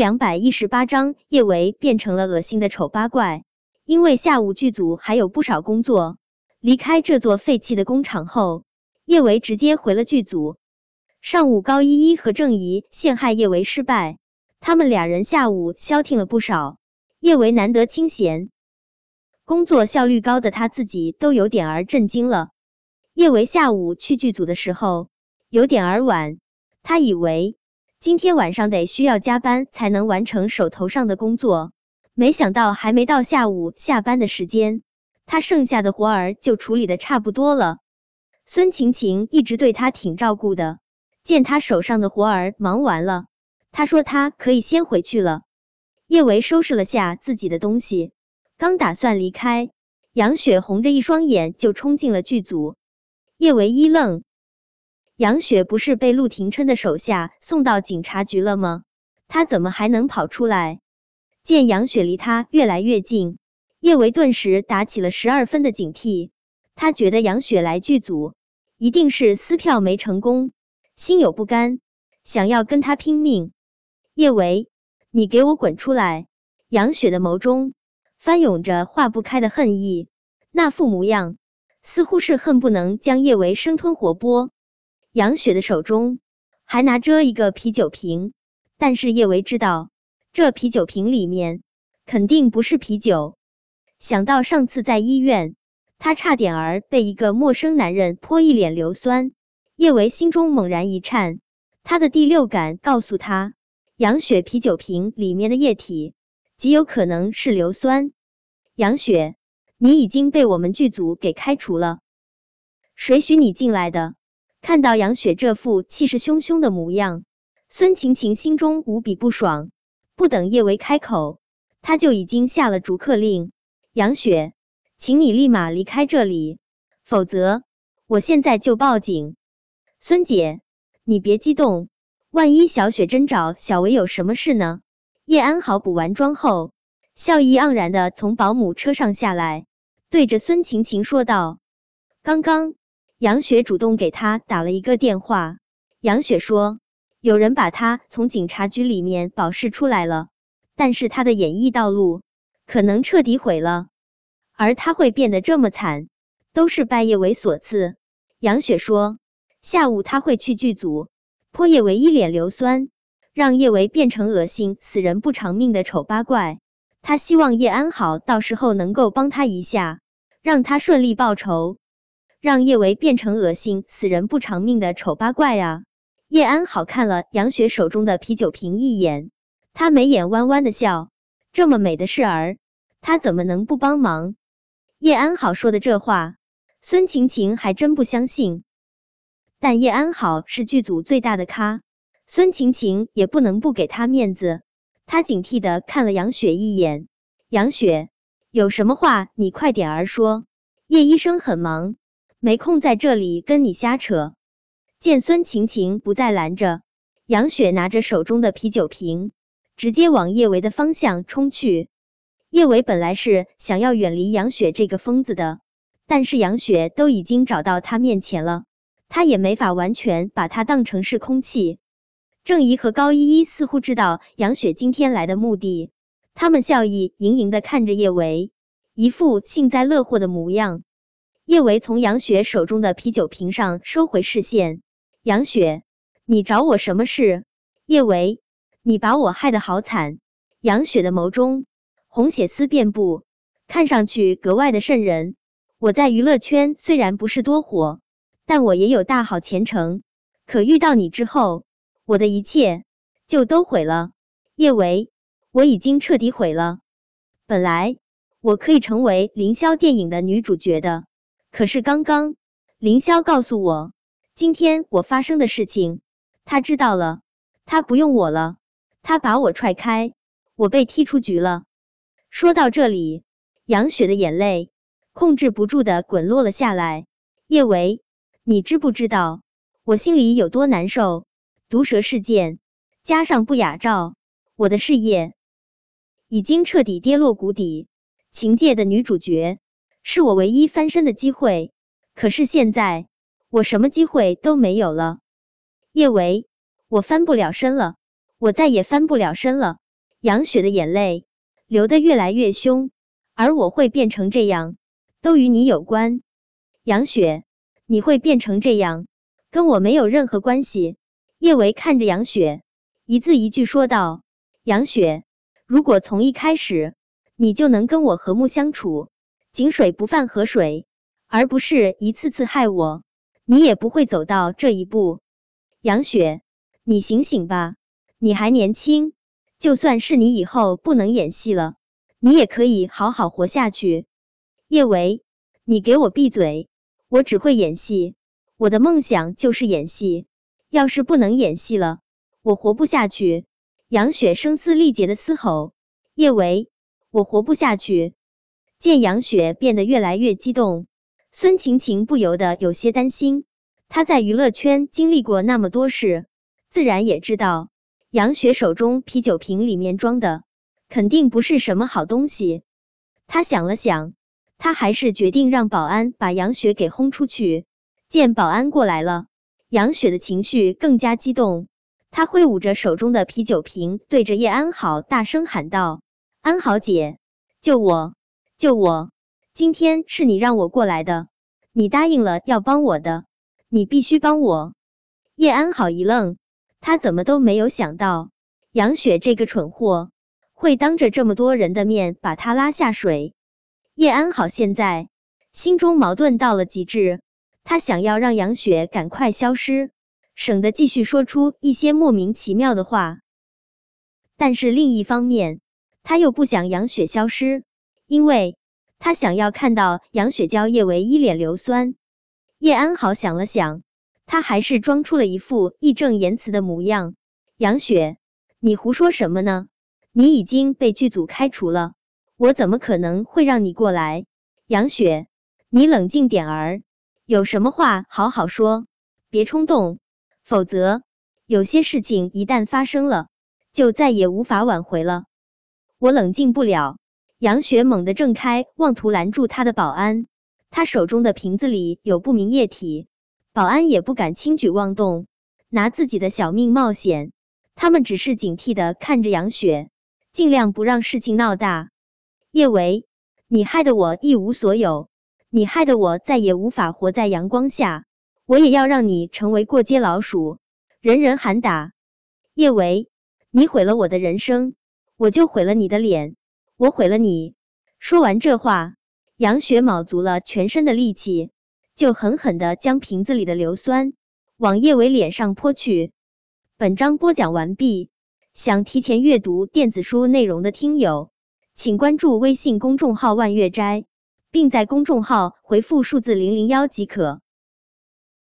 两百一十八章，叶维变成了恶心的丑八怪。因为下午剧组还有不少工作，离开这座废弃的工厂后，叶维直接回了剧组。上午高依依和郑怡陷害叶维失败，他们俩人下午消停了不少。叶维难得清闲，工作效率高的他自己都有点儿震惊了。叶维下午去剧组的时候有点儿晚，他以为今天晚上得需要加班才能完成手头上的工作，没想到还没到下午下班的时间，他剩下的活儿就处理的差不多了。孙晴晴一直对他挺照顾的。见他手上的活儿忙完了，他说他可以先回去了。叶维收拾了下自己的东西，刚打算离开，杨雪红着一双眼就冲进了剧组。叶维一愣，杨雪不是被陆廷琛的手下送到警察局了吗？他怎么还能跑出来？见杨雪离他越来越近，叶维顿时打起了十二分的警惕。他觉得杨雪来剧组一定是撕票没成功。心有不甘，想要跟他拼命。叶维，你给我滚出来！杨雪的眸中翻涌着化不开的恨意，那副模样似乎是恨不能将叶维生吞活剥。杨雪的手中还拿着一个啤酒瓶，但是叶维知道这啤酒瓶里面肯定不是啤酒。想到上次在医院，他差点儿被一个陌生男人泼一脸硫酸。叶维心中猛然一颤，他的第六感告诉他，杨雪啤酒瓶里面的液体极有可能是硫酸。杨雪，你已经被我们剧组给开除了，谁许你进来的？看到杨雪这副气势汹汹的模样，孙晴晴心中无比不爽。不等叶维开口，他就已经下了逐客令：杨雪，请你立马离开这里，否则我现在就报警。孙姐，你别激动，万一小雪真找小维有什么事呢？叶安好补完妆后，笑意盎然的从保姆车上下来，对着孙晴晴说道：“刚刚杨雪主动给他打了一个电话，杨雪说有人把他从警察局里面保释出来了，但是他的演艺道路可能彻底毁了，而他会变得这么惨，都是拜叶维所赐。”杨雪说。下午他会去剧组泼叶维一脸硫酸，让叶维变成恶心死人不偿命的丑八怪。他希望叶安好到时候能够帮他一下，让他顺利报仇，让叶维变成恶心死人不偿命的丑八怪啊！叶安好看了杨雪手中的啤酒瓶一眼，他眉眼弯弯的笑，这么美的事儿，他怎么能不帮忙？叶安好说的这话，孙晴晴还真不相信。但叶安好是剧组最大的咖，孙晴晴也不能不给他面子。他警惕的看了杨雪一眼，杨雪有什么话你快点儿说，叶医生很忙，没空在这里跟你瞎扯。见孙晴晴不再拦着，杨雪拿着手中的啤酒瓶，直接往叶维的方向冲去。叶维本来是想要远离杨雪这个疯子的，但是杨雪都已经找到他面前了。他也没法完全把他当成是空气。郑怡和高依依似乎知道杨雪今天来的目的，他们笑意盈盈的看着叶维，一副幸灾乐祸的模样。叶维从杨雪手中的啤酒瓶上收回视线：“杨雪，你找我什么事？”叶维，你把我害得好惨。杨雪的眸中红血丝遍布，看上去格外的渗人。我在娱乐圈虽然不是多火。但我也有大好前程，可遇到你之后，我的一切就都毁了。叶维，我已经彻底毁了。本来我可以成为凌霄电影的女主角的，可是刚刚凌霄告诉我，今天我发生的事情，他知道了，他不用我了，他把我踹开，我被踢出局了。说到这里，杨雪的眼泪控制不住的滚落了下来。叶维。你知不知道我心里有多难受？毒蛇事件加上不雅照，我的事业已经彻底跌落谷底。情界的女主角是我唯一翻身的机会，可是现在我什么机会都没有了。叶维，我翻不了身了，我再也翻不了身了。杨雪的眼泪流得越来越凶，而我会变成这样，都与你有关。杨雪，你会变成这样，跟我没有任何关系。叶维看着杨雪，一字一句说道：“杨雪，如果从一开始你就能跟我和睦相处，井水不犯河水，而不是一次次害我，你也不会走到这一步。杨雪，你醒醒吧，你还年轻。”就算是你以后不能演戏了，你也可以好好活下去。叶维，你给我闭嘴！我只会演戏，我的梦想就是演戏。要是不能演戏了，我活不下去。杨雪声嘶力竭的嘶吼：“叶维，我活不下去！”见杨雪变得越来越激动，孙晴晴不由得有些担心。她在娱乐圈经历过那么多事，自然也知道。杨雪手中啤酒瓶里面装的肯定不是什么好东西。他想了想，他还是决定让保安把杨雪给轰出去。见保安过来了，杨雪的情绪更加激动，他挥舞着手中的啤酒瓶，对着叶安好大声喊道：“安好姐，救我，救我！今天是你让我过来的，你答应了要帮我的，你必须帮我。”叶安好一愣。他怎么都没有想到，杨雪这个蠢货会当着这么多人的面把他拉下水。叶安好现在心中矛盾到了极致，他想要让杨雪赶快消失，省得继续说出一些莫名其妙的话。但是另一方面，他又不想杨雪消失，因为他想要看到杨雪娇叶维一脸硫酸。叶安好想了想。他还是装出了一副义正言辞的模样。杨雪，你胡说什么呢？你已经被剧组开除了，我怎么可能会让你过来？杨雪，你冷静点儿，有什么话好好说，别冲动，否则有些事情一旦发生了，就再也无法挽回了。我冷静不了。杨雪猛地挣开妄图拦住他的保安，他手中的瓶子里有不明液体。保安也不敢轻举妄动，拿自己的小命冒险。他们只是警惕的看着杨雪，尽量不让事情闹大。叶维，你害得我一无所有，你害得我再也无法活在阳光下。我也要让你成为过街老鼠，人人喊打。叶维，你毁了我的人生，我就毁了你的脸，我毁了你。说完这话，杨雪卯足了全身的力气。就狠狠的将瓶子里的硫酸往叶伟脸上泼去。本章播讲完毕，想提前阅读电子书内容的听友，请关注微信公众号万月斋，并在公众号回复数字零零幺即可。